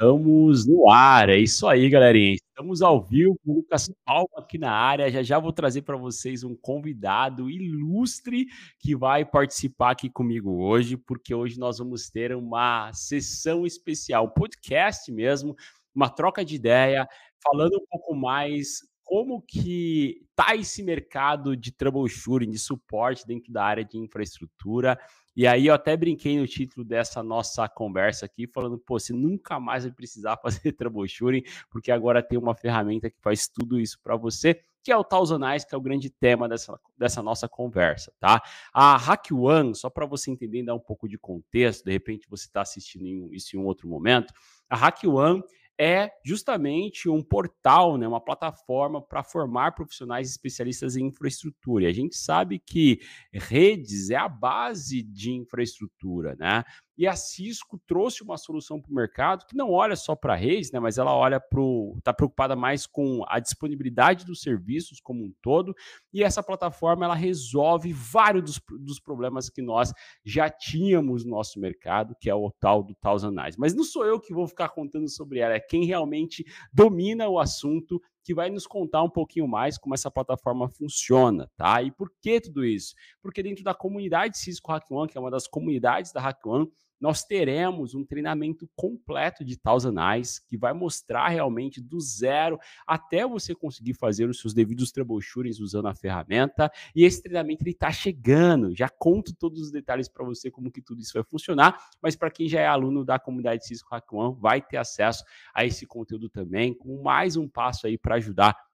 Estamos no ar, é isso aí, galerinha. Estamos ao vivo com o Lucas Palma aqui na área. Já já vou trazer para vocês um convidado ilustre que vai participar aqui comigo hoje, porque hoje nós vamos ter uma sessão especial, podcast mesmo, uma troca de ideia, falando um pouco mais como que tá esse mercado de troubleshooting, de suporte dentro da área de infraestrutura. E aí eu até brinquei no título dessa nossa conversa aqui, falando, pô, você nunca mais vai precisar fazer troubleshooting, porque agora tem uma ferramenta que faz tudo isso para você, que é o Thousand que é o grande tema dessa, dessa nossa conversa, tá? A Hack One, só para você entender, dar um pouco de contexto, de repente você está assistindo isso em um outro momento, a Hack One é justamente um portal, né, uma plataforma para formar profissionais especialistas em infraestrutura. E a gente sabe que redes é a base de infraestrutura, né? E a Cisco trouxe uma solução para o mercado que não olha só para a rede, né, mas ela olha para está preocupada mais com a disponibilidade dos serviços como um todo. E essa plataforma ela resolve vários dos, dos problemas que nós já tínhamos no nosso mercado, que é o tal do Thousand Eyes. Mas não sou eu que vou ficar contando sobre ela, é quem realmente domina o assunto que vai nos contar um pouquinho mais como essa plataforma funciona, tá? E por que tudo isso? Porque dentro da comunidade Cisco Hack One, que é uma das comunidades da Hack One, nós teremos um treinamento completo de Thousand Eyes, que vai mostrar realmente do zero até você conseguir fazer os seus devidos troubleshootings usando a ferramenta. E esse treinamento ele está chegando. Já conto todos os detalhes para você como que tudo isso vai funcionar, mas para quem já é aluno da comunidade Cisco Hack One, vai ter acesso a esse conteúdo também, com mais um passo aí para ajudar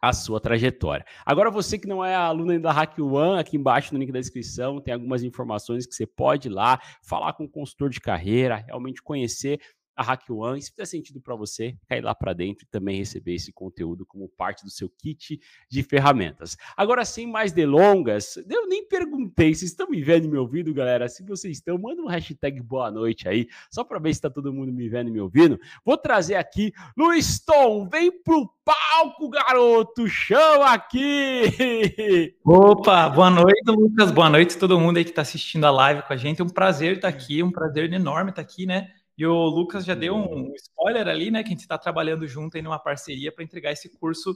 a sua trajetória. Agora, você que não é aluno da Hack One, aqui embaixo no link da descrição tem algumas informações que você pode ir lá, falar com o consultor de carreira, realmente conhecer a Hack One. Se fizer sentido para você, cair lá para dentro e também receber esse conteúdo como parte do seu kit de ferramentas. Agora, sem mais delongas, eu nem perguntei, vocês estão me vendo e me ouvindo, galera? Se vocês estão, manda um hashtag boa noite aí, só para ver se está todo mundo me vendo e me ouvindo. Vou trazer aqui, Luiz Tom, vem pro palco, garoto, chama aqui! Opa, boa noite, Lucas, boa noite a todo mundo aí que está assistindo a live com a gente. É um prazer estar aqui, um prazer enorme estar aqui, né? E o Lucas já deu um spoiler ali, né? Que a gente está trabalhando junto em uma parceria para entregar esse curso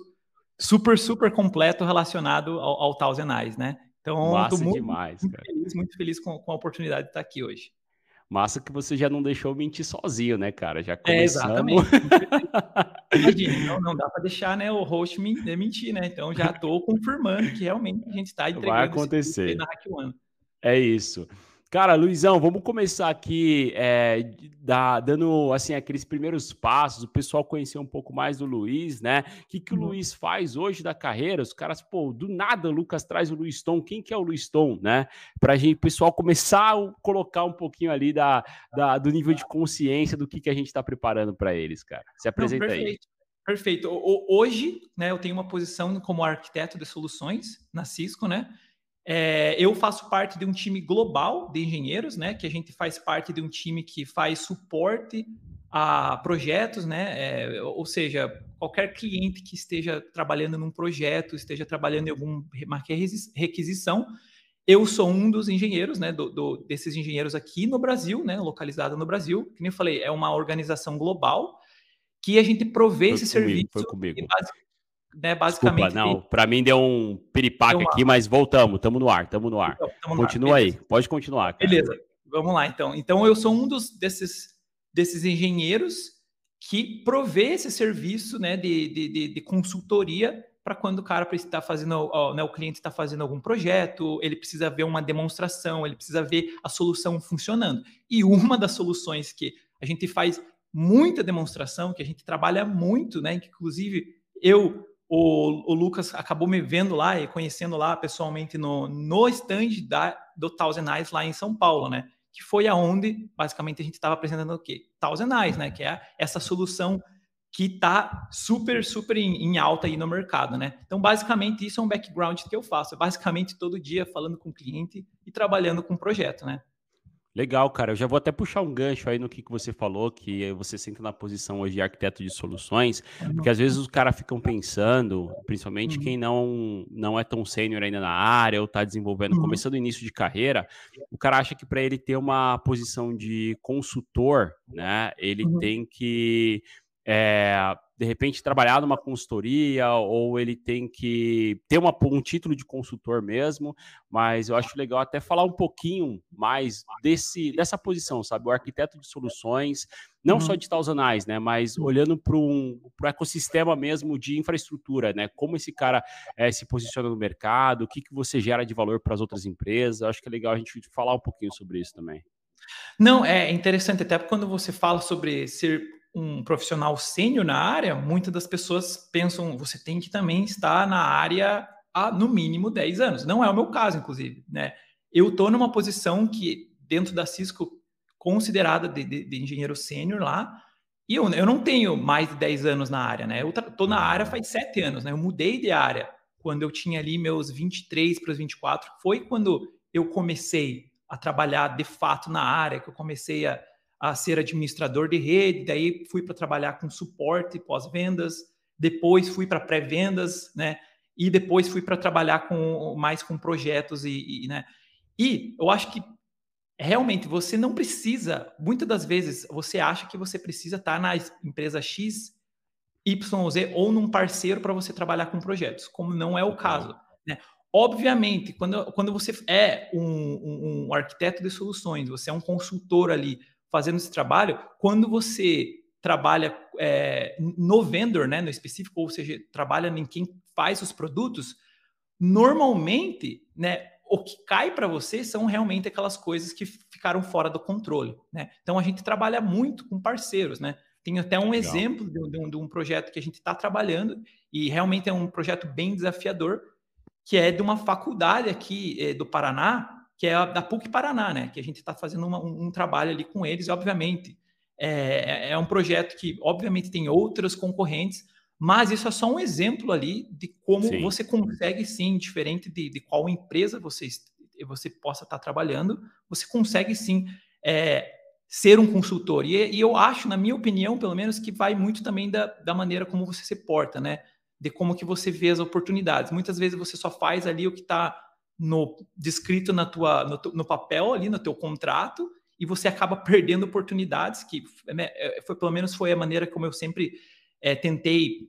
super, super completo relacionado ao, ao Thousand Eyes, né? Então, Massa muito, demais, muito feliz, muito feliz com, com, a oportunidade de estar aqui hoje. Massa que você já não deixou mentir sozinho, né, cara? Já começamos... É, exatamente. Imagina, não, não dá para deixar né, o host mentir, né? Então já estou confirmando que realmente a gente está entregando Vai acontecer. na Hack One. É isso. Cara, Luizão, vamos começar aqui é, da, dando assim aqueles primeiros passos, o pessoal conhecer um pouco mais do Luiz, né? O que, que o uhum. Luiz faz hoje da carreira? Os caras, pô, do nada o Lucas traz o Luiz Tom. Quem que é o Luiz Tom, né? Para gente, o pessoal começar a colocar um pouquinho ali da, da do nível de consciência do que, que a gente está preparando para eles, cara. Se apresenta Não, aí. Perfeito. Hoje, né, eu tenho uma posição como arquiteto de soluções na Cisco, né? É, eu faço parte de um time global de engenheiros, né? Que a gente faz parte de um time que faz suporte a projetos, né? É, ou seja, qualquer cliente que esteja trabalhando num projeto, esteja trabalhando em alguma requisição, eu sou um dos engenheiros, né? Do, do, desses engenheiros aqui no Brasil, né? Localizado no Brasil. Que nem eu falei, é uma organização global que a gente provê foi esse comigo, serviço. Foi comigo né, basicamente. Desculpa, não, para mim deu um piripaque deu aqui, mas voltamos, estamos no ar, estamos no ar. Então, tamo Continua no ar, aí, pode continuar. Cara. Beleza, vamos lá então. Então eu sou um dos desses, desses engenheiros que provê esse serviço né, de, de, de consultoria para quando o cara está fazendo, ó, né, o cliente está fazendo algum projeto, ele precisa ver uma demonstração, ele precisa ver a solução funcionando. E uma das soluções que a gente faz muita demonstração, que a gente trabalha muito, né, que inclusive eu o, o, Lucas acabou me vendo lá e conhecendo lá pessoalmente no, no stand da, do Thousand Eyes lá em São Paulo, né? Que foi aonde, basicamente, a gente estava apresentando o quê? Thousand Eyes, né? Que é essa solução que está super, super em, em, alta aí no mercado, né? Então, basicamente, isso é um background que eu faço. É basicamente todo dia falando com o cliente e trabalhando com o projeto, né? Legal, cara. Eu já vou até puxar um gancho aí no que, que você falou, que você senta na posição hoje de arquiteto de soluções, porque às vezes os caras ficam pensando, principalmente quem não, não é tão sênior ainda na área ou está desenvolvendo, começando o início de carreira, o cara acha que para ele ter uma posição de consultor, né, ele tem que é, de repente trabalhar numa consultoria ou ele tem que ter uma, um título de consultor mesmo, mas eu acho legal até falar um pouquinho mais desse, dessa posição, sabe? O arquiteto de soluções, não uhum. só de Thousand né? Mas olhando para um pro ecossistema mesmo de infraestrutura, né? Como esse cara é, se posiciona no mercado, o que, que você gera de valor para as outras empresas. Eu acho que é legal a gente falar um pouquinho sobre isso também. Não, é interessante, até quando você fala sobre ser um profissional sênior na área, muitas das pessoas pensam, você tem que também estar na área há no mínimo 10 anos. Não é o meu caso, inclusive, né? Eu estou numa posição que, dentro da Cisco, considerada de, de, de engenheiro sênior lá, e eu, eu não tenho mais de 10 anos na área, né? Eu estou na área faz 7 anos, né? Eu mudei de área quando eu tinha ali meus 23 para os 24. Foi quando eu comecei a trabalhar de fato na área, que eu comecei a a ser administrador de rede, daí fui para trabalhar com suporte pós-vendas, depois fui para pré-vendas, né? E depois fui para trabalhar com mais com projetos e, e, né? E eu acho que realmente você não precisa, muitas das vezes você acha que você precisa estar na empresa X, Y, Z ou num parceiro para você trabalhar com projetos, como não é o caso, né? Obviamente, quando, quando você é um, um, um arquiteto de soluções, você é um consultor ali, fazendo esse trabalho, quando você trabalha é, no vendor, né, no específico, ou seja, trabalha em quem faz os produtos, normalmente, né, o que cai para você são realmente aquelas coisas que ficaram fora do controle, né? Então a gente trabalha muito com parceiros, né? Tem até um Legal. exemplo de, de, um, de um projeto que a gente está trabalhando e realmente é um projeto bem desafiador, que é de uma faculdade aqui é, do Paraná, que é a da PUC Paraná, né? Que a gente está fazendo uma, um, um, trabalho ali com eles, e obviamente. É, é, é um projeto que, obviamente, tem outras concorrentes, mas isso é só um exemplo ali de como sim. você consegue, sim, diferente de, de qual empresa você, você possa estar tá trabalhando, você consegue, sim, é, ser um consultor. E, e, eu acho, na minha opinião, pelo menos, que vai muito também da, da maneira como você se porta, né? De como que você vê as oportunidades. Muitas vezes você só faz ali o que está no descrito na tua, no, no, papel ali, no teu contrato, e você acaba perdendo oportunidades, que né, é, foi, pelo menos foi a maneira como eu sempre é, tentei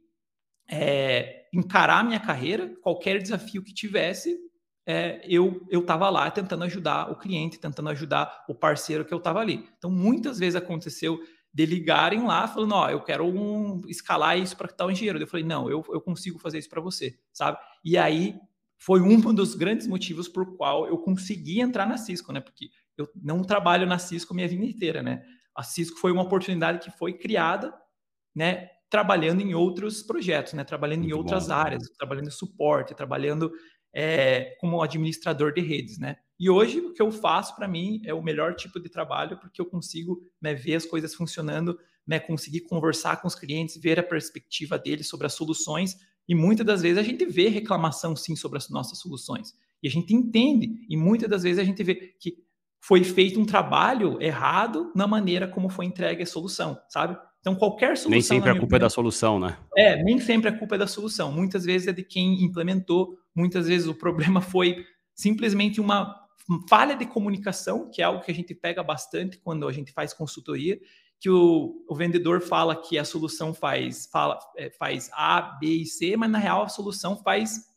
é, encarar a minha carreira, qualquer desafio que tivesse, é, eu estava lá tentando ajudar o cliente, tentando ajudar o parceiro que eu estava ali. Então, muitas vezes aconteceu de ligarem lá falando, ó, eu quero um, escalar isso para tal engenheiro. Eu falei, não, eu, eu consigo fazer isso para você, sabe? E aí foi um dos grandes motivos por qual eu consegui entrar na Cisco, né? Porque eu não trabalho na Cisco minha vida inteira, né? A Cisco foi uma oportunidade que foi criada, né? Trabalhando em outros projetos, né? Trabalhando Muito em outras bom. áreas, trabalhando em suporte, trabalhando é, como administrador de redes, né? E hoje o que eu faço para mim é o melhor tipo de trabalho porque eu consigo né, ver as coisas funcionando, né, conseguir conversar com os clientes, ver a perspectiva deles sobre as soluções e muitas das vezes a gente vê reclamação sim sobre as nossas soluções. E a gente entende, e muitas das vezes a gente vê que foi feito um trabalho errado na maneira como foi entregue a solução, sabe? Então, qualquer solução. Nem sempre a culpa opinião, é da solução, né? É, nem sempre a culpa é da solução. Muitas vezes é de quem implementou, muitas vezes o problema foi simplesmente uma falha de comunicação, que é algo que a gente pega bastante quando a gente faz consultoria, que o, o vendedor fala que a solução faz, fala, é, faz A, B e C, mas na real a solução faz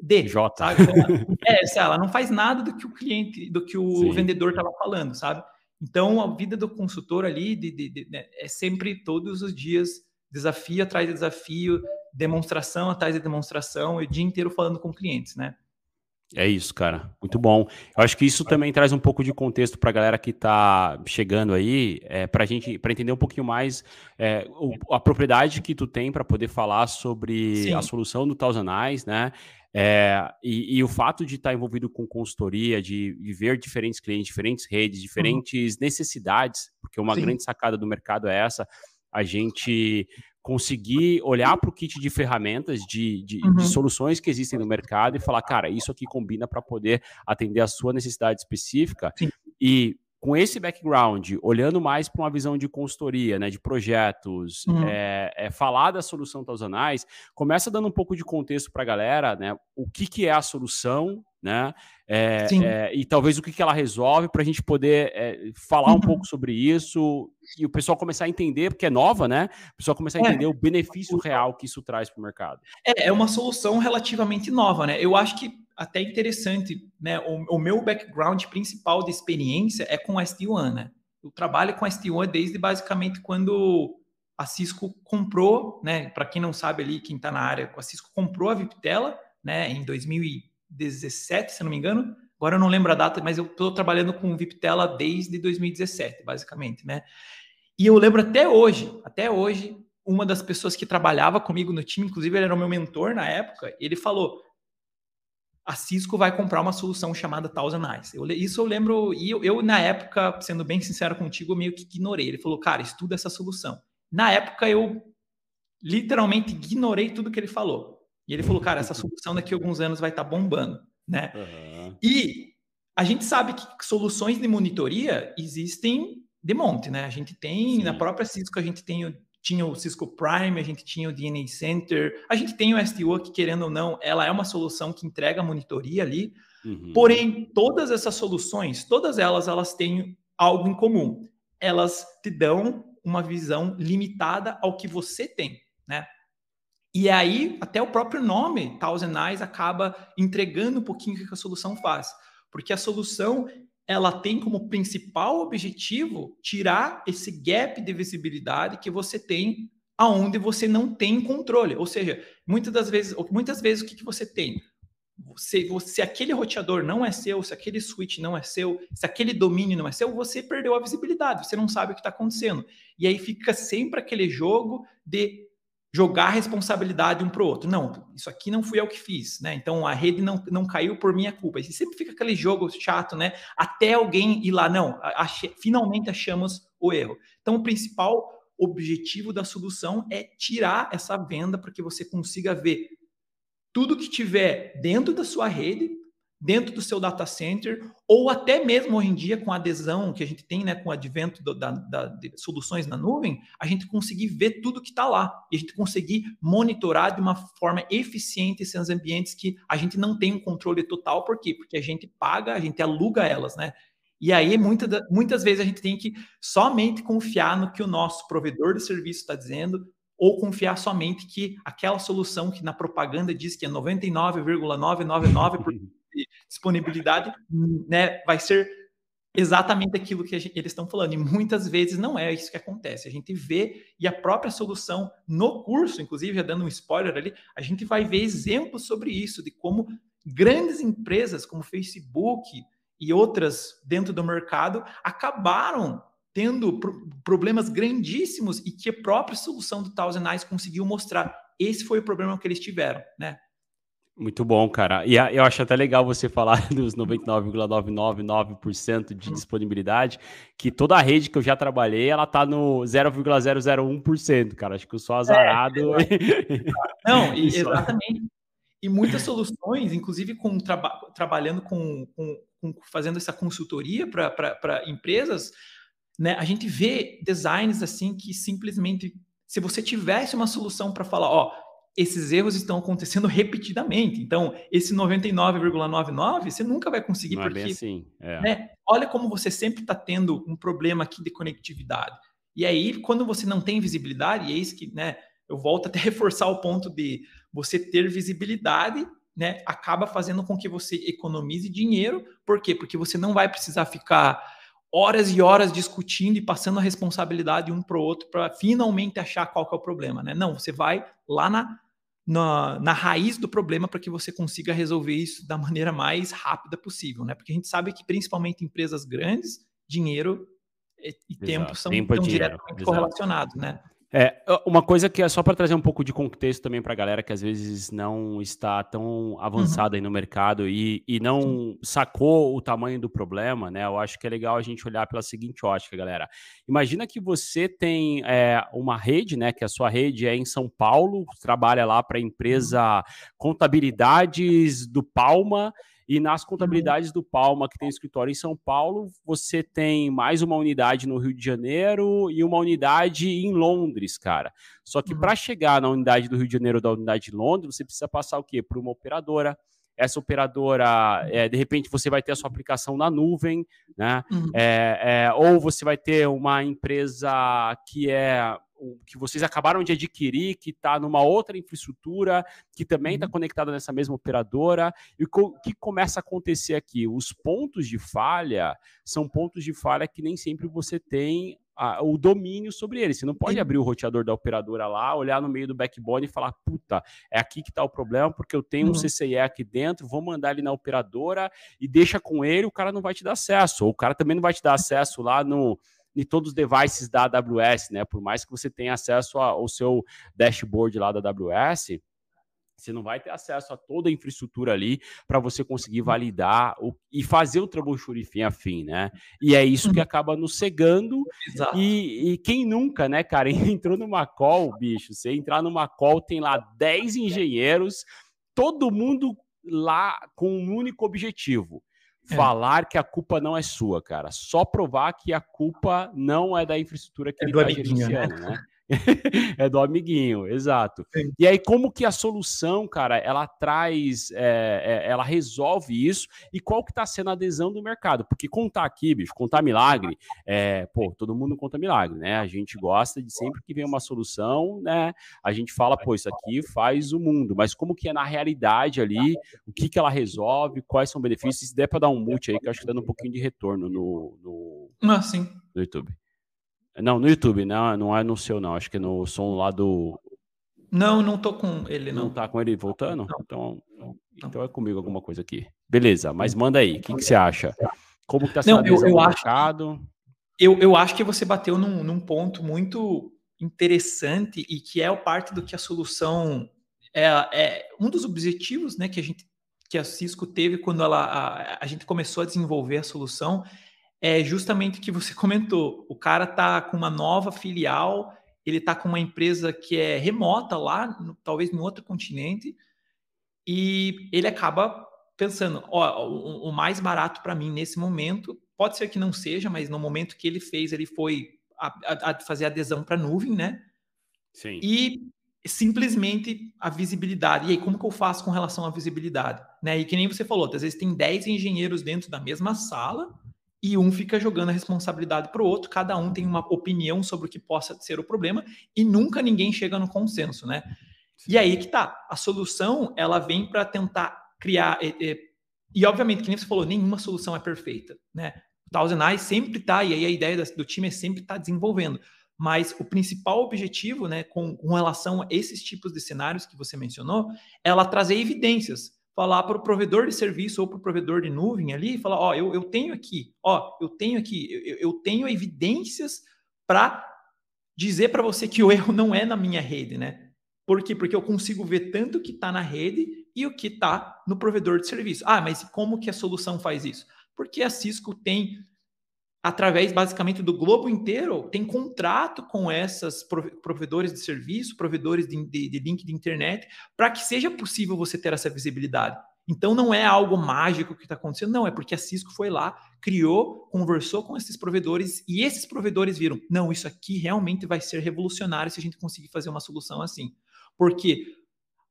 D. J. Sabe? Então, é, ela não faz nada do que o cliente, do que o Sim. vendedor estava falando, sabe? Então, a vida do consultor ali de, de, de, né, é sempre todos os dias desafio atrás de desafio, demonstração atrás de demonstração, e o dia inteiro falando com clientes, né? É isso, cara. Muito bom. Eu acho que isso também traz um pouco de contexto para a galera que está chegando aí, é, para gente, para entender um pouquinho mais é, o, a propriedade que tu tem para poder falar sobre Sim. a solução do Thousand Eyes, né? É, e, e, o fato de estar tá envolvido com consultoria, de, de, ver diferentes clientes, diferentes redes, uhum. diferentes uhum. necessidades, porque uma Sim. grande sacada do mercado é essa, a gente conseguir olhar para o kit de ferramentas, de, de, uhum. de, soluções que existem no mercado e falar, cara, isso aqui combina para poder atender a sua necessidade específica Sim. e com esse background, olhando mais para uma visão de consultoria, né, de projetos, uhum. é, é, falar da solução Tausonais, começa dando um pouco de contexto para a galera, né, o que, que é a solução, né, é, é, e talvez o que, que ela resolve para a gente poder é, falar uhum. um pouco sobre isso e o pessoal começar a entender, porque é nova, né, o pessoal começar a é. entender o benefício real que isso traz para o mercado. É, é uma solução relativamente nova, né, eu acho que até interessante, né? O, o, meu background principal de experiência é com a ST1, né? Eu trabalho com a ST1 desde basicamente quando a Cisco comprou, né? Para quem não sabe ali, quem está na área, a Cisco comprou a Viptela, né? Em 2017, se não me engano. Agora eu não lembro a data, mas eu estou trabalhando com Viptela desde 2017, basicamente, né? E eu lembro até hoje, até hoje, uma das pessoas que trabalhava comigo no time, inclusive ele era o meu mentor na época, ele falou: a Cisco vai comprar uma solução chamada Thousand Eyes. Eu, isso eu lembro, e eu, eu, na época, sendo bem sincero contigo, eu meio que ignorei. Ele falou, cara, estuda essa solução. Na época, eu literalmente ignorei tudo que ele falou. E ele falou, cara, essa solução daqui a alguns anos vai estar tá bombando, né? Uhum. E a gente sabe que soluções de monitoria existem de monte, né? A gente tem, Sim. na própria Cisco, a gente tem tinha o Cisco Prime, a gente tinha o DNA Center, a gente tem o STO que, querendo ou não, ela é uma solução que entrega monitoria ali. Uhum. Porém, todas essas soluções, todas elas, elas têm algo em comum. Elas te dão uma visão limitada ao que você tem, né? E aí, até o próprio nome, Thousand Eyes, acaba entregando um pouquinho o que a solução faz. Porque a solução, ela tem como principal objetivo tirar esse gap de visibilidade que você tem aonde você não tem controle. Ou seja, muitas das vezes, muitas vezes o que, que você tem? Você, se aquele roteador não é seu, se aquele switch não é seu, se aquele domínio não é seu, você perdeu a visibilidade, você não sabe o que está acontecendo. E aí fica sempre aquele jogo de jogar a responsabilidade um para o outro. Não, isso aqui não fui eu que fiz, né? Então a rede não, não caiu por minha culpa. E sempre fica aquele jogo chato, né? Até alguém ir lá, não, finalmente achamos o erro. Então o principal objetivo da solução é tirar essa venda para que você consiga ver tudo que tiver dentro da sua rede dentro do seu data center, ou até mesmo hoje em dia com a adesão que a gente tem, né, com o advento do, da, da, de soluções na nuvem, a gente conseguir ver tudo que está lá e a gente conseguir monitorar de uma forma eficiente esses ambientes que a gente não tem um controle total, por quê? Porque a gente paga, a gente aluga elas, né? E aí, muita, muitas vezes, a gente tem que somente confiar no que o nosso provedor de serviço está dizendo, ou confiar somente que aquela solução que na propaganda diz que é 99,999% disponibilidade, né, vai ser exatamente aquilo que gente, eles estão falando. E muitas vezes não é isso que acontece. A gente vê, e a própria solução no curso, inclusive, já dando um spoiler ali, a gente vai ver exemplos sobre isso, de como grandes empresas como Facebook e outras dentro do mercado acabaram tendo problemas grandíssimos e que a própria solução do Thousand Eyes conseguiu mostrar. Esse foi o problema que eles tiveram, né? Muito bom, cara. E eu acho até legal você falar dos 99,999% de disponibilidade, que toda a rede que eu já trabalhei, ela tá no 0,001%, cara. Acho que eu sou azarado. É, Não, e, exatamente. E muitas soluções, inclusive com traba trabalhando com, com, com, fazendo essa consultoria para empresas, né? A gente vê designs assim que simplesmente, se você tivesse uma solução para falar, ó, esses erros estão acontecendo repetidamente. Então, esse 99,99 você nunca vai conseguir Não porque, é bem assim. É. Né, olha como você sempre está tendo um problema aqui de conectividade. E aí, quando você não tem visibilidade, e é isso que, né, eu volto até reforçar o ponto de você ter visibilidade, né, acaba fazendo com que você economize dinheiro. Por quê? Porque você não vai precisar ficar horas e horas discutindo e passando a responsabilidade um para o outro para finalmente achar qual que é o problema, né? Não, você vai lá na, na, na raiz do problema para que você consiga resolver isso da maneira mais rápida possível, né? Porque a gente sabe que principalmente empresas grandes, dinheiro e, e tempo são tempo tão diretamente Exato. correlacionados, né? É, uma coisa que é só para trazer um pouco de contexto também para a galera que às vezes não está tão avançada uhum. aí no mercado e, e não Sim. sacou o tamanho do problema, né? Eu acho que é legal a gente olhar pela seguinte ótica, galera. Imagina que você tem é, uma rede, né? Que a sua rede é em São Paulo, trabalha lá para a empresa uhum. Contabilidades do Palma E nas contabilidades do Palma, que tem escritório em São Paulo, você tem mais uma unidade no Rio de Janeiro e uma unidade em Londres, cara. Só que uhum. para chegar na unidade do Rio de Janeiro ou da unidade de Londres, você precisa passar o quê? Por uma operadora essa operadora, é, de repente, você vai ter a sua aplicação na nuvem, né? Uhum. É, é, ou você vai ter uma empresa que é que vocês acabaram de adquirir, que está numa outra infraestrutura, que também está uhum. conectada nessa mesma operadora. E o que começa a acontecer aqui? Os pontos de falha são pontos de falha que nem sempre você tem a, o domínio sobre ele. Você não pode abrir o roteador da operadora lá, olhar no meio do backbone e falar, puta, é aqui que está o problema, porque eu tenho uhum. um CCE aqui dentro, vou mandar ele na operadora e deixa com ele, o cara não vai te dar acesso. Ou o cara também não vai te dar acesso lá no em todos os devices da AWS, né? Por mais que você tenha acesso ao seu dashboard lá da AWS, você não vai ter acesso a toda a infraestrutura ali para você conseguir validar o, e fazer o troubleshooting fim a fim, né? E é isso que uhum. acaba nos cegando. E, e, quem nunca, né, cara, entrou numa call, bicho, você entrar numa call, tem lá 10 engenheiros, todo mundo lá com um único objetivo. É. Falar que a culpa não é sua, cara. Só provar que a culpa não é da infraestrutura que é ele está né? gerenciando, né? é do amiguinho, exato. Sim. E aí, como que a solução, cara, ela traz, é, é, ela resolve isso e qual que está sendo a adesão do mercado? Porque contar aqui, bicho, contar milagre, é, pô, todo mundo conta milagre, né? A gente gosta de sempre que vem uma solução, né? A gente fala, pô, isso aqui faz o mundo, mas como que é na realidade ali, o que que ela resolve, quais são os benefícios? Se der para dar um mute aí, que eu acho que tá dando um pouquinho de retorno no, no, ah, sim. no YouTube. Não, no YouTube, não, não é no seu, não. Acho que é no som lá do. Não, não tô com ele, não. Não tá com ele voltando? Não. Então, então é comigo alguma coisa aqui. Beleza, mas manda aí. O que, que você acha? Como que tá sendo eu, eu acho, mercado? Eu, eu acho que você bateu num, num ponto muito interessante e que é parte do que a solução é, é um dos objetivos, né, que a gente que a Cisco teve quando ela, a, a gente começou a desenvolver a solução é justamente o que você comentou. O cara tá com uma nova filial, ele tá com uma empresa que é remota lá, no, talvez no outro continente, e ele acaba pensando, ó, o, o mais barato para mim nesse momento, pode ser que não seja, mas no momento que ele fez, ele foi a, a, a fazer adesão para nuvem, né? Sim. E simplesmente a visibilidade. E aí, como que eu faço com relação à visibilidade? Né? E que nem você falou, às vezes tem 10 engenheiros dentro da mesma sala, e um fica jogando a responsabilidade para o outro, cada um tem uma opinião sobre o que possa ser o problema e nunca ninguém chega no consenso, né? E aí que tá, a solução ela vem para tentar criar e, e, e, obviamente que nem você falou, nenhuma solução é perfeita, né? O Thousand Eyes sempre tá e aí a ideia do time é sempre estar tá desenvolvendo, mas o principal objetivo, né, com, com relação a esses tipos de cenários que você mencionou, é ela trazer evidências falar para o provedor de serviço ou para o provedor de nuvem ali, falar, ó, eu, eu tenho aqui, ó, eu tenho aqui, eu, eu tenho evidências para dizer para você que o erro não é na minha rede, né? Por quê? Porque eu consigo ver tanto o que está na rede e o que está no provedor de serviço. Ah, mas como que a solução faz isso? Porque a Cisco tem através basicamente do globo inteiro, tem contrato com essas provedores de serviço, provedores de, de, de link de internet, para que seja possível você ter essa visibilidade. Então não é algo mágico que está acontecendo, não, é porque a Cisco foi lá, criou, conversou com esses provedores e esses provedores viram, não, isso aqui realmente vai ser revolucionário se a gente conseguir fazer uma solução assim. Por quê?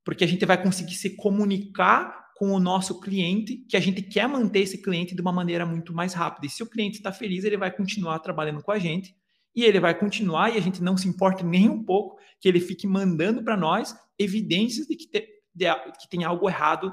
Porque a gente vai conseguir se comunicar com o nosso cliente, que a gente quer manter esse cliente de uma maneira muito mais rápida. E se o cliente está feliz, ele vai continuar trabalhando com a gente e ele vai continuar e a gente não se importa nem um pouco que ele fique mandando para nós evidências de que, te, de, que tem algo errado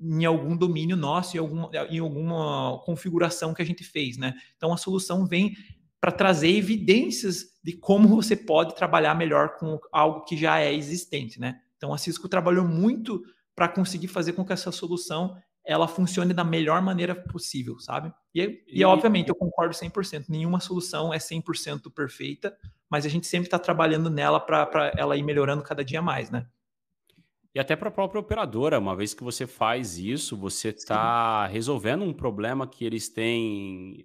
em algum domínio nosso, em alguma, em alguma configuração que a gente fez, né? Então a solução vem para trazer evidências de como você pode trabalhar melhor com algo que já é existente, né? Então a Cisco trabalhou muito para conseguir fazer com que essa solução ela funcione da melhor maneira possível, sabe? E, e, e obviamente eu concordo 100%, nenhuma solução é 100% perfeita, mas a gente sempre está trabalhando nela para ela ir melhorando cada dia mais, né? E até para a própria operadora, uma vez que você faz isso, você está resolvendo um problema que eles têm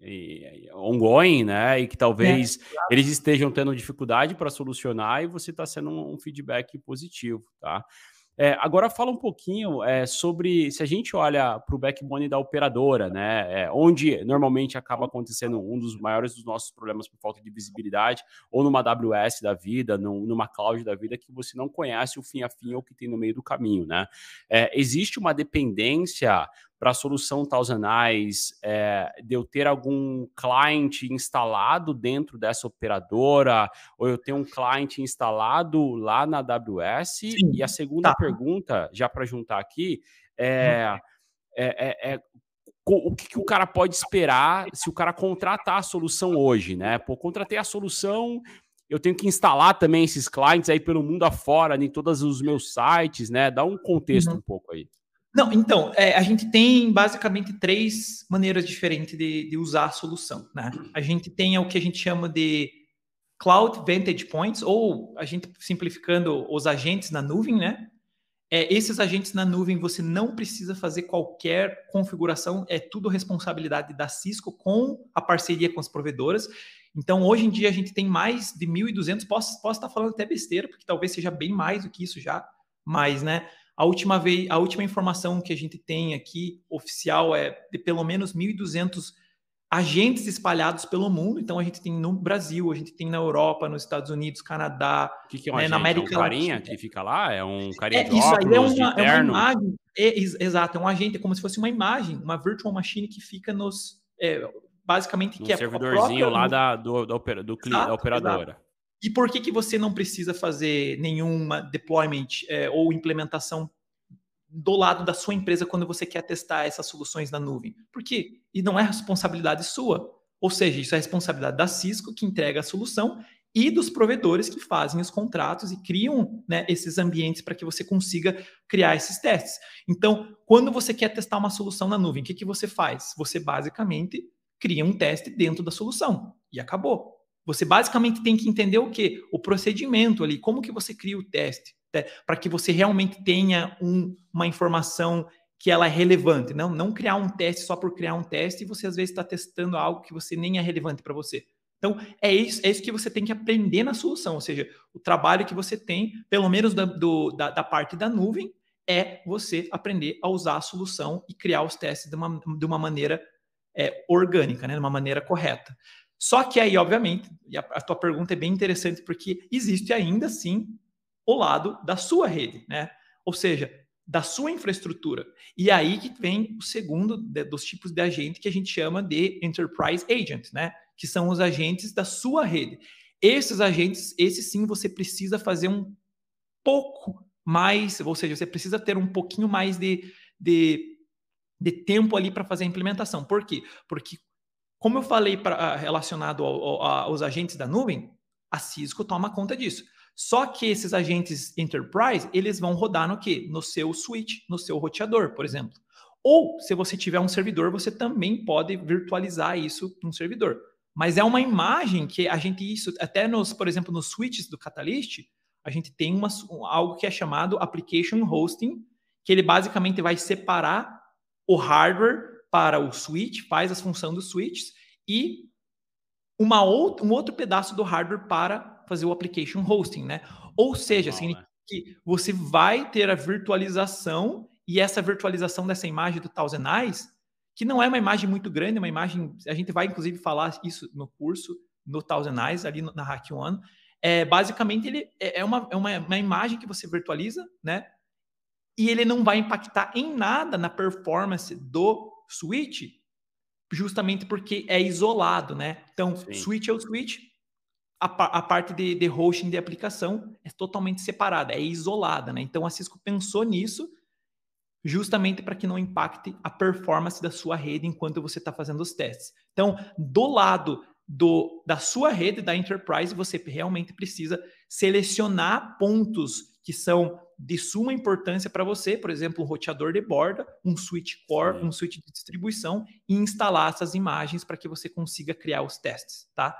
ongoing, né? E que talvez é, claro. eles estejam tendo dificuldade para solucionar e você está sendo um feedback positivo, tá? É, agora fala um pouquinho é, sobre se a gente olha para o backbone da operadora, né? É, onde normalmente acaba acontecendo um dos maiores dos nossos problemas por falta de visibilidade, ou numa AWS da vida, num, numa cloud da vida, que você não conhece o fim a fim ou o que tem no meio do caminho, né? É, existe uma dependência para a solução Thousand Eyes, é, de eu ter algum client instalado dentro dessa operadora, ou eu tenho um client instalado lá na AWS? Sim, e a segunda tá. pergunta, já para juntar aqui, é, uhum. é, é o que, que, o cara pode esperar se o cara contratar a solução hoje, né? Pô, contratei a solução, eu tenho que instalar também esses clientes aí pelo mundo afora, em todos os meus sites, né? Dá um contexto uhum. um pouco aí. Não, então, é, a gente tem basicamente três maneiras diferentes de, de, usar a solução. Né? A gente tem o que a gente chama de Cloud Vantage Points, ou a gente simplificando os agentes na nuvem, né? É, esses agentes na nuvem você não precisa fazer qualquer configuração, é tudo responsabilidade da Cisco com a parceria com as provedoras. Então, hoje em dia, a gente tem mais de 1.200, posso, posso estar falando até besteira, porque talvez seja bem mais do que isso já, mas, né, a última vez, a última informação que a gente tem aqui oficial é de pelo menos 1.200 agentes espalhados pelo mundo. Então a gente tem no Brasil, a gente tem na Europa, nos Estados Unidos, Canadá, o que, que é um né, na América é um carinha Latina. que fica lá, é um carinha é, de isso óculos, aí é uma, é uma imagem, é, exato, é um agente, é como se fosse uma imagem, uma virtual machine que fica nos é, basicamente um que é servidorzinho própria, lá da do, do, do, do da operadora. Exato. E por que, que você não precisa fazer nenhuma deployment é, ou implementação do lado da sua empresa quando você quer testar essas soluções na nuvem? Por quê? E não é responsabilidade sua. Ou seja, isso é responsabilidade da Cisco, que entrega a solução, e dos provedores que fazem os contratos e criam né, esses ambientes para que você consiga criar esses testes. Então, quando você quer testar uma solução na nuvem, o que, que você faz? Você basicamente cria um teste dentro da solução e acabou. Você basicamente tem que entender o que? O procedimento ali, como que você cria o teste, né? para que você realmente tenha um, uma informação que ela é relevante, não, não criar um teste só por criar um teste e você às vezes está testando algo que você nem é relevante para você. Então, é isso, é isso que você tem que aprender na solução, ou seja, o trabalho que você tem, pelo menos da, do, da, da parte da nuvem, é você aprender a usar a solução e criar os testes de uma, de uma maneira é, orgânica, né, de uma maneira correta. Só que aí, obviamente, e a, a tua pergunta é bem interessante, porque existe ainda sim o lado da sua rede, né? Ou seja, da sua infraestrutura. E aí que vem o segundo de, dos tipos de agente que a gente chama de Enterprise Agent, né? Que são os agentes da sua rede. Esses agentes, esses sim, você precisa fazer um pouco mais, ou seja, você precisa ter um pouquinho mais de, de, de tempo ali para fazer a implementação. Por quê? Porque como eu falei pra, ah, relacionado ao, ao, aos agentes da nuvem, a Cisco toma conta disso. Só que esses agentes enterprise, eles vão rodar no quê? No seu switch, no seu roteador, por exemplo. Ou, se você tiver um servidor, você também pode virtualizar isso num servidor. Mas é uma imagem que a gente, isso, até nos, por exemplo, nos switches do Catalyst, a gente tem uma, algo que é chamado Application Hosting, que ele basicamente vai separar o hardware para o switch, faz as funções dos switches, e uma outra, um outro pedaço do hardware para fazer o application hosting, né? Ou seja, significa que você vai ter a virtualização e essa virtualização dessa imagem do Thousand Eyes, que não é uma imagem muito grande, é uma imagem, a gente vai inclusive falar isso no curso, no Thousand Eyes, ali na Hack One, é, basicamente ele é, é uma, é uma, uma imagem que você virtualiza, né? E ele não vai impactar em nada na performance do switch, justamente porque é isolado, né? Então, Sim. switch é o switch, a, a parte de, de, hosting de aplicação é totalmente separada, é isolada, né? Então, a Cisco pensou nisso justamente para que não impacte a performance da sua rede enquanto você está fazendo os testes. Então, do lado do, da sua rede, da enterprise, você realmente precisa selecionar pontos que são de suma importância para você, por exemplo, um roteador de borda, um switch core, Sim. um switch de distribuição e instalar essas imagens para que você consiga criar os testes, tá?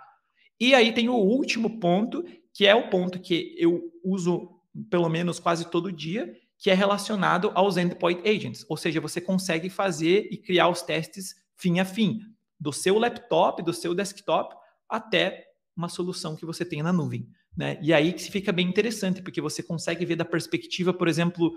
E aí tem o último ponto, que é o ponto que eu uso pelo menos quase todo dia, que é relacionado aos endpoint agents, ou seja, você consegue fazer e criar os testes fim a fim, do seu laptop, do seu desktop, até uma solução que você tenha na nuvem. Né? E aí que fica bem interessante, porque você consegue ver da perspectiva, por exemplo,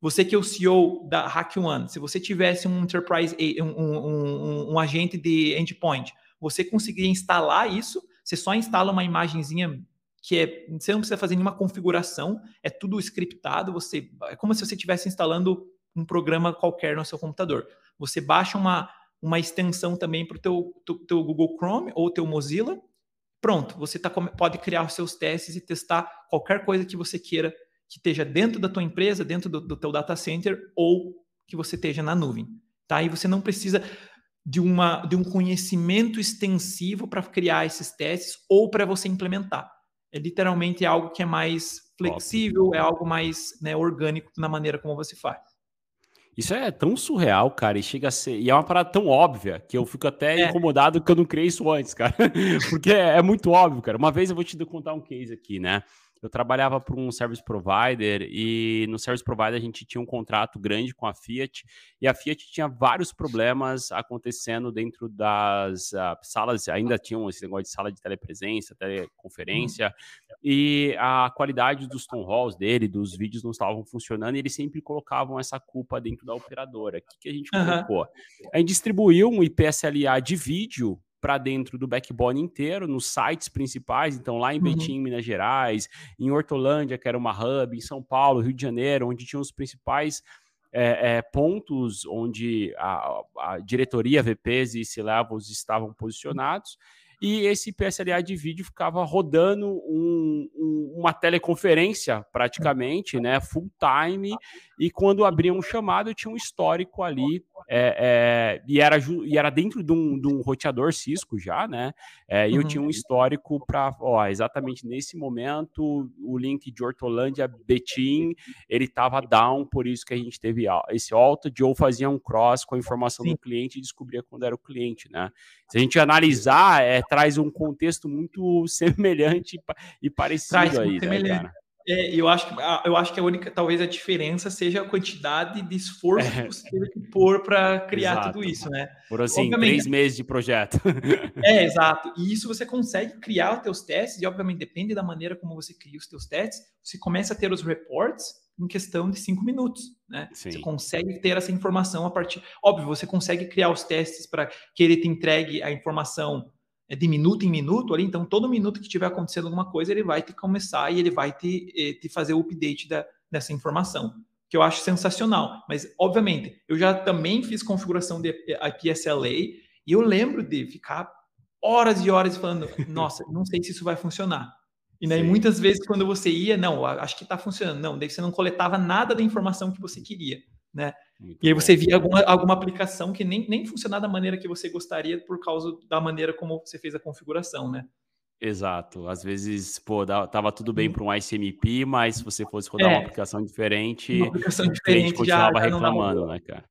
você que é o CEO da Hack One, se você tivesse um enterprise, um, um, um, um agente de endpoint, você conseguiria instalar isso, você só instala uma imagenzinha que é, você não precisa fazer nenhuma configuração, é tudo scriptado, você é como se você estivesse instalando um programa qualquer no seu computador. Você baixa uma, uma extensão também para o teu, teu, teu, Google Chrome ou teu Mozilla, pronto, você tá, pode criar os seus testes e testar qualquer coisa que você queira que esteja dentro da tua empresa, dentro do, do teu data center ou que você esteja na nuvem, tá? E você não precisa de, uma, de um conhecimento extensivo para criar esses testes ou para você implementar. É literalmente algo que é mais flexível, é algo mais né, orgânico na maneira como você faz. Isso é tão surreal, cara, e chega a ser. E é uma parada tão óbvia que eu fico até é. incomodado que eu não criei isso antes, cara. Porque é, é, muito óbvio, cara. Uma vez eu vou te contar um case aqui, né? Eu trabalhava para um service provider e no service provider a gente tinha um contrato grande com a Fiat e a Fiat tinha vários problemas acontecendo dentro das uh, salas, ainda tinham esse negócio de sala de telepresença, teleconferência, uhum. e a qualidade dos tom halls dele, dos vídeos não estavam funcionando e eles sempre colocavam essa culpa dentro da operadora. O que, que a gente colocou? A gente distribuiu um IPSLA de vídeo para dentro do backbone inteiro, nos sites principais, então lá em uhum. Betim, Minas Gerais, em Hortolândia, que era uma hub, em São Paulo, Rio de Janeiro, onde tinham os principais é, é, pontos onde a, a, diretoria, VPs e C-Levels estavam posicionados e esse PSLA de vídeo ficava rodando um, um, uma teleconferência praticamente, né, full time, e quando abria um chamado tinha um histórico ali, é, é, e, era, e era dentro de um, de um roteador Cisco já, né, é, e eu tinha um uhum. histórico para, ó, exatamente nesse momento, o link de Hortolândia Betim, ele estava down, por isso que a gente teve esse alta, de ou fazia um cross com a informação Sim. do cliente e descobria quando era o cliente, né. Se a gente analisar, é, traz um contexto muito semelhante e parecido traz aí, né, semelhante. cara? É, eu, acho que, eu acho que a única, talvez a diferença seja a quantidade de esforço é. que você teve que pôr para criar exato. tudo isso, né? Por assim, obviamente, três meses de projeto. É, exato. E isso você consegue criar os teus testes, e obviamente depende da maneira como você cria os teus testes, você começa a ter os reports em questão de cinco minutos, né? Sim. Você consegue ter essa informação a partir... Óbvio, você consegue criar os testes para que ele te entregue a informação é de minuto em minuto ali, então todo minuto que tiver acontecendo alguma coisa, ele vai te começar e ele vai te, eh, te fazer o update da, dessa informação, que eu acho sensacional. Mas, obviamente, eu já também fiz configuração de IPSLA e eu lembro de ficar horas e horas falando, nossa, não sei se isso vai funcionar. E daí, muitas vezes, quando você ia, não, acho que está funcionando. Não, daí você não coletava nada da informação que você queria, né? Muito e aí você via alguma, alguma aplicação que nem, nem funcionava da maneira que você gostaria por causa da maneira como você fez a configuração, né? Exato. Às vezes, pô, tava tudo bem para um ICMP, mas se você fosse rodar é, uma aplicação diferente, uma aplicação diferente continuava já, já reclamando, né, cara?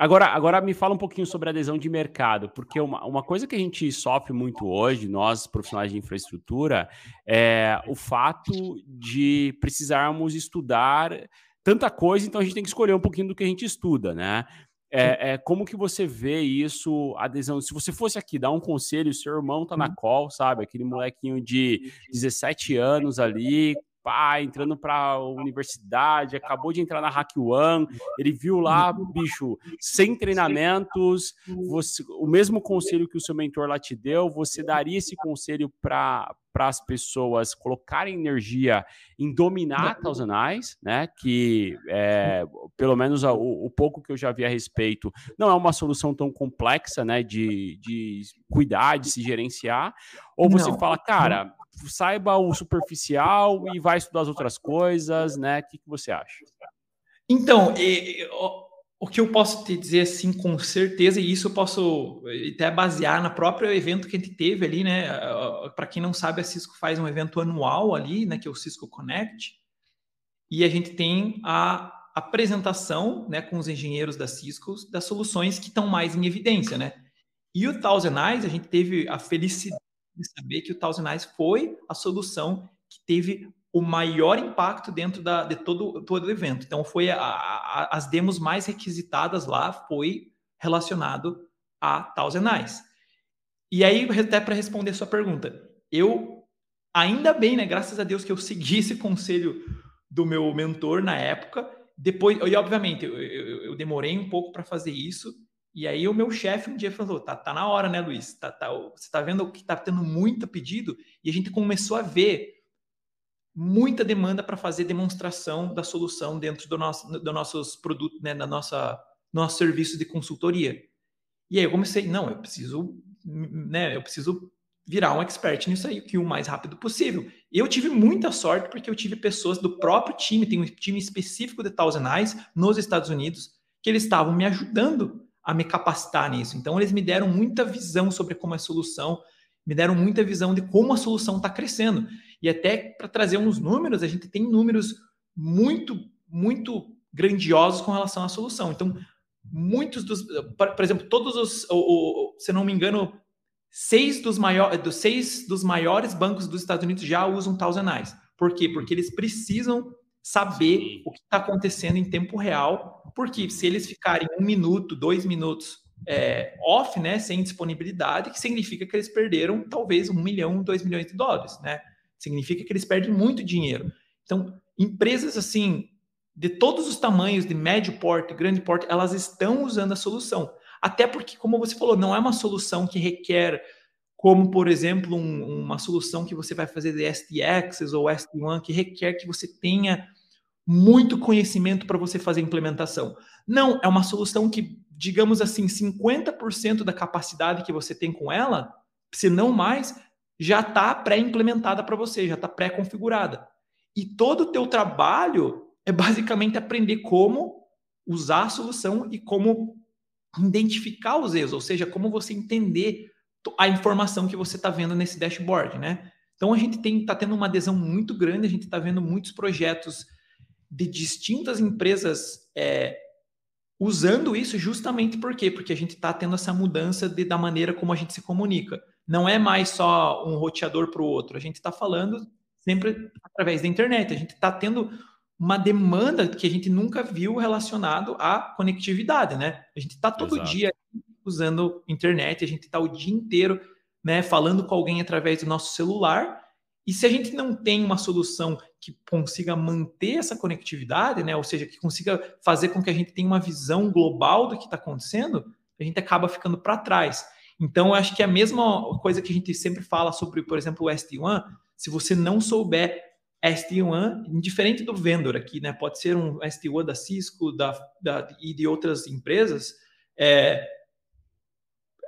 Agora, agora me fala um pouquinho sobre a adesão de mercado, porque uma, uma coisa que a gente sofre muito hoje, nós profissionais de infraestrutura, é o fato de precisarmos estudar tanta coisa, então a gente tem que escolher um pouquinho do que a gente estuda, né? É, é, como que você vê isso, adesão? Se você fosse aqui dar um conselho, seu irmão tá na uhum. call, sabe? Aquele molequinho de 17 anos ali, pá, entrando para a universidade, acabou de entrar na Hack One, ele viu lá, bicho, sem treinamentos, você, o mesmo conselho que o seu mentor lá te deu, você daria esse conselho para para as pessoas colocarem energia em dominar Thousand Eyes, né? Que é, pelo menos o, o, pouco que eu já vi a respeito, não é uma solução tão complexa, né? De, de cuidar, de se gerenciar. Ou você não. fala, cara, saiba o superficial e vai estudar as outras coisas, né? O que, que você acha? Então, e, o que eu posso te dizer assim com certeza, e isso eu posso até basear no próprio evento que a gente teve ali, né? Para quem não sabe, a Cisco faz um evento anual ali, né? Que é o Cisco Connect, e a gente tem a apresentação, né, com os engenheiros da Cisco das soluções que estão mais em evidência, né? E o Thousand Eyes, a gente teve a felicidade de saber que o Thousand Eyes foi a solução que teve o maior impacto dentro da, de todo, todo o evento. Então, foi a, a, as demos mais requisitadas lá foi relacionado a Thousand Eyes. E aí, até para responder a sua pergunta, eu ainda bem, né? Graças a Deus que eu segui esse conselho do meu mentor na época. Depois, e obviamente, eu, eu, eu demorei um pouco para fazer isso. E aí o meu chefe um dia falou: tá, tá na hora, né, Luiz? Tá, tá, você tá vendo que tá tendo muito pedido? E a gente começou a ver muita demanda para fazer demonstração da solução dentro do nosso, do nossos produtos, né, da nossa nosso serviço de consultoria. E aí eu comecei, não, eu preciso, né, eu preciso virar um expert nisso aí, que o mais rápido possível. Eu tive muita sorte porque eu tive pessoas do próprio time, tem um time específico de Thousand Eyes nos Estados Unidos, que eles estavam me ajudando a me capacitar nisso. Então eles me deram muita visão sobre como é a solução, me deram muita visão de como a solução está crescendo. E até para trazer uns números, a gente tem números muito, muito grandiosos com relação à solução. Então, muitos dos, por, exemplo, todos os, o, o, se não me engano, seis dos, maior, dos seis dos maiores bancos dos Estados Unidos já usam Thousand Eyes. Por quê? Porque eles precisam saber Sim. o que está acontecendo em tempo real, porque se eles ficarem um minuto, dois minutos é, off, né, sem disponibilidade, que significa que eles perderam talvez um milhão, dois milhões de dólares, né? Significa que eles perdem muito dinheiro. Então, empresas assim, de todos os tamanhos, de médio porte, grande porte, elas estão usando a solução. Até porque, como você falou, não é uma solução que requer, como por exemplo, um, uma solução que você vai fazer de SDX ou SD1, que requer que você tenha muito conhecimento para você fazer a implementação. Não, é uma solução que, digamos assim, 50% da capacidade que você tem com ela, se não mais, já está pré-implementada para você, já está pré-configurada. E todo o teu trabalho é basicamente aprender como usar a solução e como identificar os erros, ou seja, como você entender a informação que você está vendo nesse dashboard, né? Então a gente está tendo uma adesão muito grande, a gente está vendo muitos projetos de distintas empresas é, usando isso justamente por quê? Porque a gente está tendo essa mudança de, da maneira como a gente se comunica. Não é mais só um roteador para o outro, a gente está falando sempre através da internet. A gente está tendo uma demanda que a gente nunca viu relacionado à conectividade, né? A gente está todo Exato. dia usando internet, a gente está o dia inteiro, né, falando com alguém através do nosso celular. E se a gente não tem uma solução que consiga manter essa conectividade, né, ou seja, que consiga fazer com que a gente tenha uma visão global do que está acontecendo, a gente acaba ficando para trás. Então, eu acho que é a mesma coisa que a gente sempre fala sobre, por exemplo, o SD-WAN, se você não souber SD-WAN, diferente do vendor aqui, né? Pode ser um SD-WAN da Cisco da, da, e de outras empresas, é,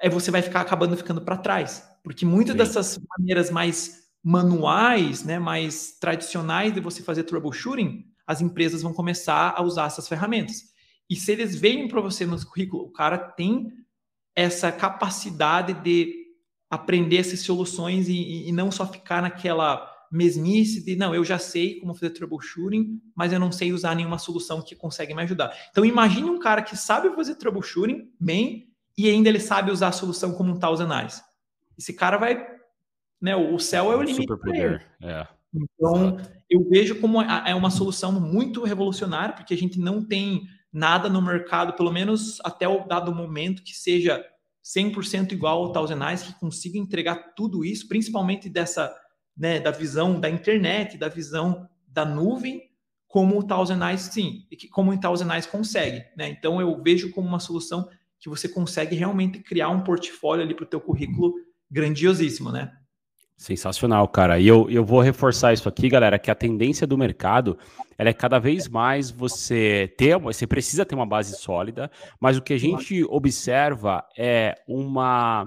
é você vai ficar acabando ficando para trás, porque muitas Sim. dessas maneiras mais manuais, né, mais tradicionais de você fazer troubleshooting, as empresas vão começar a usar essas ferramentas. E se eles veem para você no currículo, o cara tem essa capacidade de aprender essas soluções e, e não só ficar naquela mesmice de não, eu já sei como fazer troubleshooting, mas eu não sei usar nenhuma solução que consegue me ajudar. Então imagine um cara que sabe fazer troubleshooting bem e ainda ele sabe usar a solução como um Thousand Eyes. Esse cara vai, né, o céu é o limite. Superpoder, é. Então, eu vejo como é uma solução muito revolucionária, porque a gente não tem nada no mercado, pelo menos até o dado momento, que seja 100% igual ao Thousand Eyes, que consiga entregar tudo isso, principalmente dessa né, da visão da internet, da visão da nuvem, como o Thousand Eyes, sim, como o Thousand Eyes consegue. Né? Então, eu vejo como uma solução que você consegue realmente criar um portfólio ali para o teu currículo grandiosíssimo, né? Sensacional, cara. E eu, eu vou reforçar isso aqui, galera, que a tendência do mercado ela é cada vez mais você ter, você precisa ter uma base sólida, mas o que a gente observa é uma,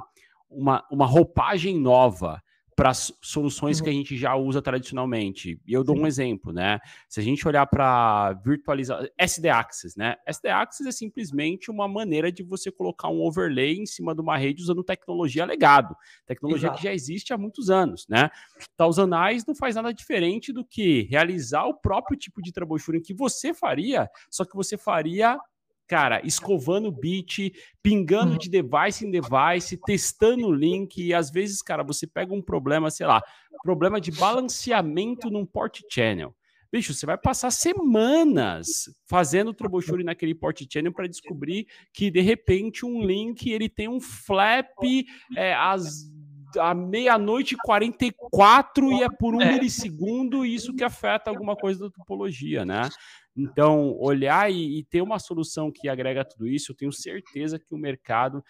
uma, uma roupagem nova para soluções que a uhum. gente já usa tradicionalmente. E eu dou um exemplo, né? Se a gente olhar para virtualizar SD Access, né? SD Access é simplesmente uma maneira de você colocar um overlay em cima de uma rede usando tecnologia legado, tecnologia Exato. que já existe há muitos anos, né? Thousand Eyes não faz nada diferente do que realizar o próprio tipo de troubleshooting que você faria, só que você faria cara, escovando o bit, pingando uhum. de device em device, testando o link, e às vezes, cara, você pega um problema, sei lá, problema de balanceamento num port channel. Bicho, você vai passar semanas fazendo troubleshooting naquele port channel para descobrir que de repente um link ele tem um flap é, às a meia-noite e 44 e é por um é. milissegundo, e isso que afeta alguma coisa da topologia, né? Então, olhar e, e, ter uma solução que agrega tudo isso, eu tenho certeza que o mercado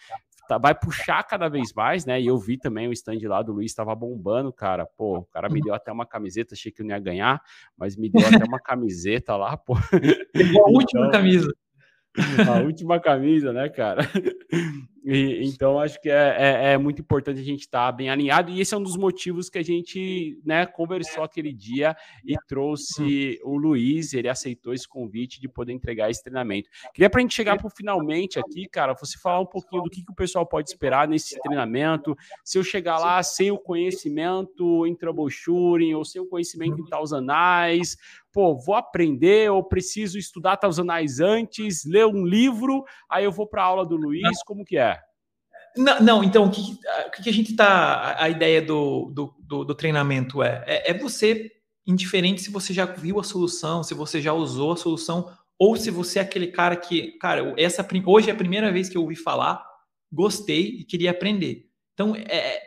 tá, vai puxar cada vez mais, né? E eu vi também o stand lá do Luiz estava bombando, cara. Pô, o cara me deu até uma camiseta, achei que eu não ia ganhar, mas me deu até uma camiseta lá, pô. Pegou a última então, camisa. A última camisa, né, cara? E, então, acho que é, é, é, muito importante a gente estar tá bem alinhado, e esse é um dos motivos que a gente né, conversou aquele dia e trouxe o Luiz, ele aceitou esse convite de poder entregar esse treinamento. Queria para a gente chegar para finalmente aqui, cara, você falar um pouquinho do que, que o pessoal pode esperar nesse treinamento. Se eu chegar lá sem o conhecimento em troubleshooting ou sem o conhecimento em Tausandais, pô, vou aprender ou preciso estudar Tausandais antes, ler um livro, aí eu vou para a aula do Luiz, como que é? Não, não, então, o que, o que a gente tá. A ideia do, do, do, do treinamento é, é, é, você, indiferente se você já viu a solução, se você já usou a solução, ou se você é aquele cara que, cara, essa, hoje é a primeira vez que eu ouvi falar, gostei e queria aprender. Então, é,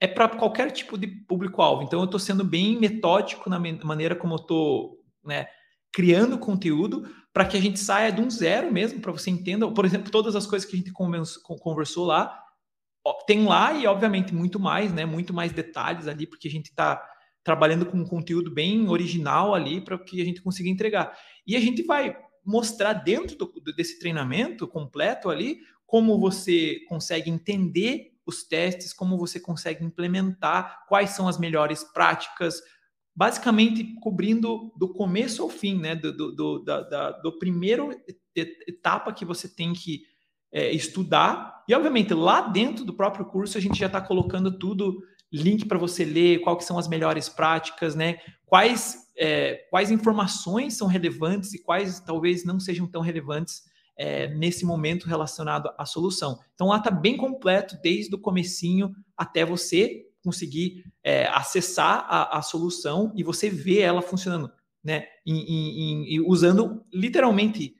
é para qualquer tipo de público-alvo. Então, eu estou sendo bem metódico na maneira como eu estou né, criando conteúdo, para que a gente saia de um zero mesmo, para você entenda, por exemplo, todas as coisas que a gente conversou lá, tem lá e, obviamente, muito mais, né? Muito mais detalhes ali, porque a gente está trabalhando com um conteúdo bem original ali para que a gente consiga entregar. E a gente vai mostrar dentro do, desse treinamento completo ali como você consegue entender os testes, como você consegue implementar, quais são as melhores práticas, basicamente cobrindo do começo ao fim, né? Do, do, do, da, da, do primeiro etapa que você tem que é, estudar. E, obviamente, lá dentro do próprio curso, a gente já está colocando tudo, link para você ler, quais são as melhores práticas, né? Quais, é, quais informações são relevantes e quais talvez não sejam tão relevantes é, nesse momento relacionado à solução. Então, lá está bem completo, desde o comecinho até você conseguir é, acessar a, a, solução e você ver ela funcionando, né? Em, em, em, usando literalmente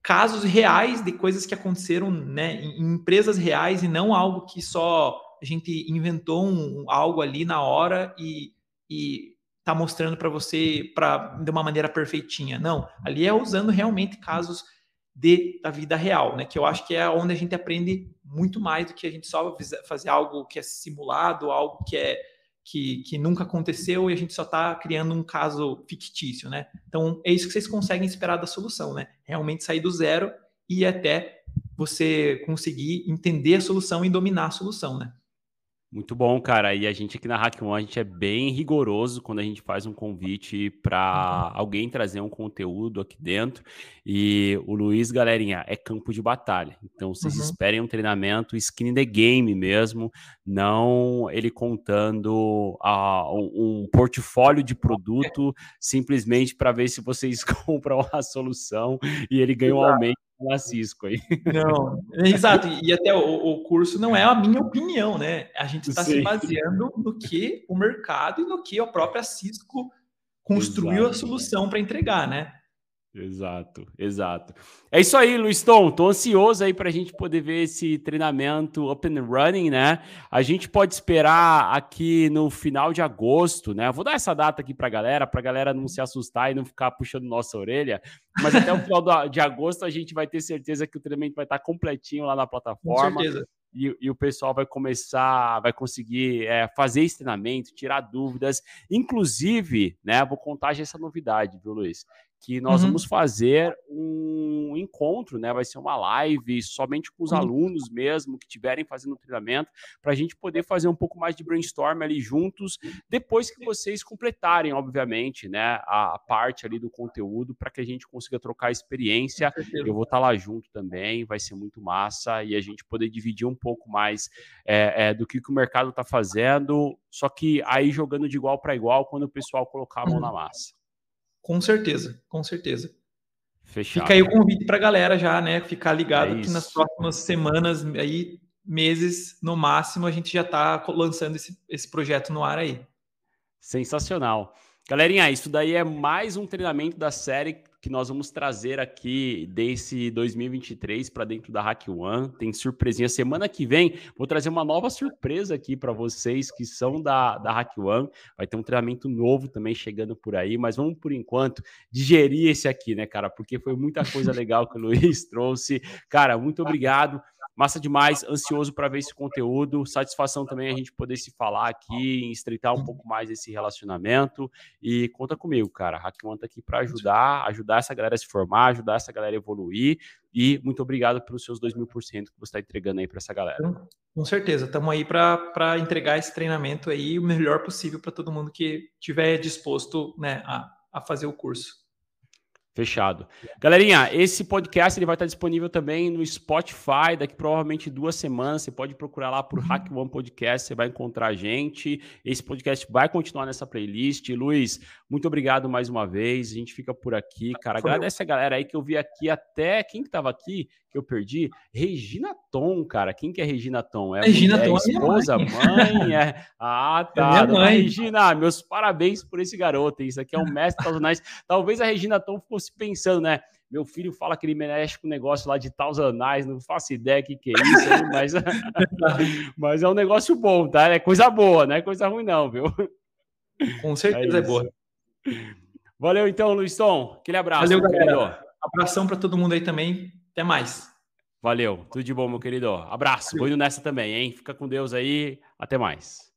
casos reais de coisas que aconteceram, né? Em, em empresas reais e não algo que só a gente inventou um, algo ali na hora e, e tá mostrando para você para de uma maneira perfeitinha. Não, ali é usando realmente casos de, da vida real, né? Que eu acho que é onde a gente aprende muito mais do que a gente só fazer algo que é simulado, algo que é que, que nunca aconteceu e a gente só está criando um caso fictício, né? Então é isso que vocês conseguem esperar da solução, né? Realmente sair do zero e até você conseguir entender a solução e dominar a solução, né? Muito bom, cara. E a gente aqui na Hack One, a gente é bem rigoroso quando a gente faz um convite para uhum. alguém trazer um conteúdo aqui dentro. E o Luiz, galerinha, é campo de batalha. Então, vocês uhum. esperem um treinamento skin the game mesmo, não ele contando uh, um, um portfólio de produto simplesmente para ver se vocês compram a solução e ele ganha um aumento na Cisco aí. Não, exato. E até o, o, curso não é a minha opinião, né? A gente está se baseando no que o mercado e no que a própria Cisco construiu exato. a solução para entregar, né? Exato, exato. É isso aí, Luizton. Tô ansioso aí para a gente poder ver esse treinamento up and running, né? A gente pode esperar aqui no final de agosto, né? Vou dar essa data aqui para a galera, para a galera não se assustar e não ficar puxando nossa orelha. Mas até o final de agosto a gente vai ter certeza que o treinamento vai estar completinho lá na plataforma. Com certeza. E, e, o pessoal vai começar, vai conseguir é, fazer esse treinamento, tirar dúvidas. Inclusive, né? Vou contar já essa novidade, viu, Luiz? Que nós uhum. vamos fazer um encontro, né? Vai ser uma live somente com os uhum. alunos mesmo que estiverem fazendo o treinamento, para a gente poder fazer um pouco mais de brainstorm ali juntos, depois que vocês completarem, obviamente, né? A, a parte ali do conteúdo, para que a gente consiga trocar experiência. Eu vou estar tá lá junto também, vai ser muito massa e a gente poder dividir um pouco mais é, é, do que, que o mercado está fazendo, só que aí jogando de igual para igual quando o pessoal colocar a mão uhum. na massa. Com certeza, com certeza. Fechado. Fica aí o convite para a galera já, né? Ficar ligado é que nas próximas semanas, aí, meses, no máximo, a gente já está lançando esse, esse projeto no ar aí. Sensacional. Galerinha, isso daí é mais um treinamento da série que nós vamos trazer aqui desse 2023 para dentro da Hack One. Tem surpresinha. Semana que vem vou trazer uma nova surpresa aqui para vocês que são da, da Hack One. Vai ter um treinamento novo também chegando por aí, mas vamos por enquanto digerir esse aqui, né, cara? Porque foi muita coisa legal que o Luiz trouxe. Cara, muito obrigado. Massa demais, ansioso para ver esse conteúdo. Satisfação também a gente poder se falar aqui, estreitar um pouco mais esse relacionamento. E conta comigo, cara. A One tá aqui para ajudar, ajudar essa galera a se formar, ajudar essa galera a evoluir. E muito obrigado pelos seus 2 mil por cento que você está entregando aí para essa galera. Com certeza, estamos aí para entregar esse treinamento aí o melhor possível para todo mundo que tiver disposto né, a, a fazer o curso. Fechado. Galerinha, esse podcast ele vai estar disponível também no Spotify daqui provavelmente duas semanas. Você pode procurar lá por. Hack One Podcast, você vai encontrar a gente. Esse podcast vai continuar nessa playlist. Luiz, muito obrigado mais uma vez. A gente fica por aqui, cara. Agradece a galera aí que eu vi aqui até. Quem que estava aqui? que eu perdi. Regina Tom, cara. Quem que é Regina Tom? É Regina mulher, Tom, esposa, é mãe? É... Ah, é tá. É mãe. Regina, meus parabéns por esse garoto. Isso aqui é um mestre Thousand Talvez a Regina Tom fosse pensando, né? Meu filho fala que ele mexe com um negócio lá de Thousand não faço ideia o que, que é isso, mas, mas é um negócio bom, tá? É coisa boa, não é coisa ruim, não, viu? Com certeza é, é boa. Valeu então, Luizão. Aquele abraço. Valeu, galera. Abração para todo mundo aí também. Até mais. Valeu, tudo de bom, meu querido. Abraço. Vou indo nessa também, hein? Fica com Deus aí. Até mais.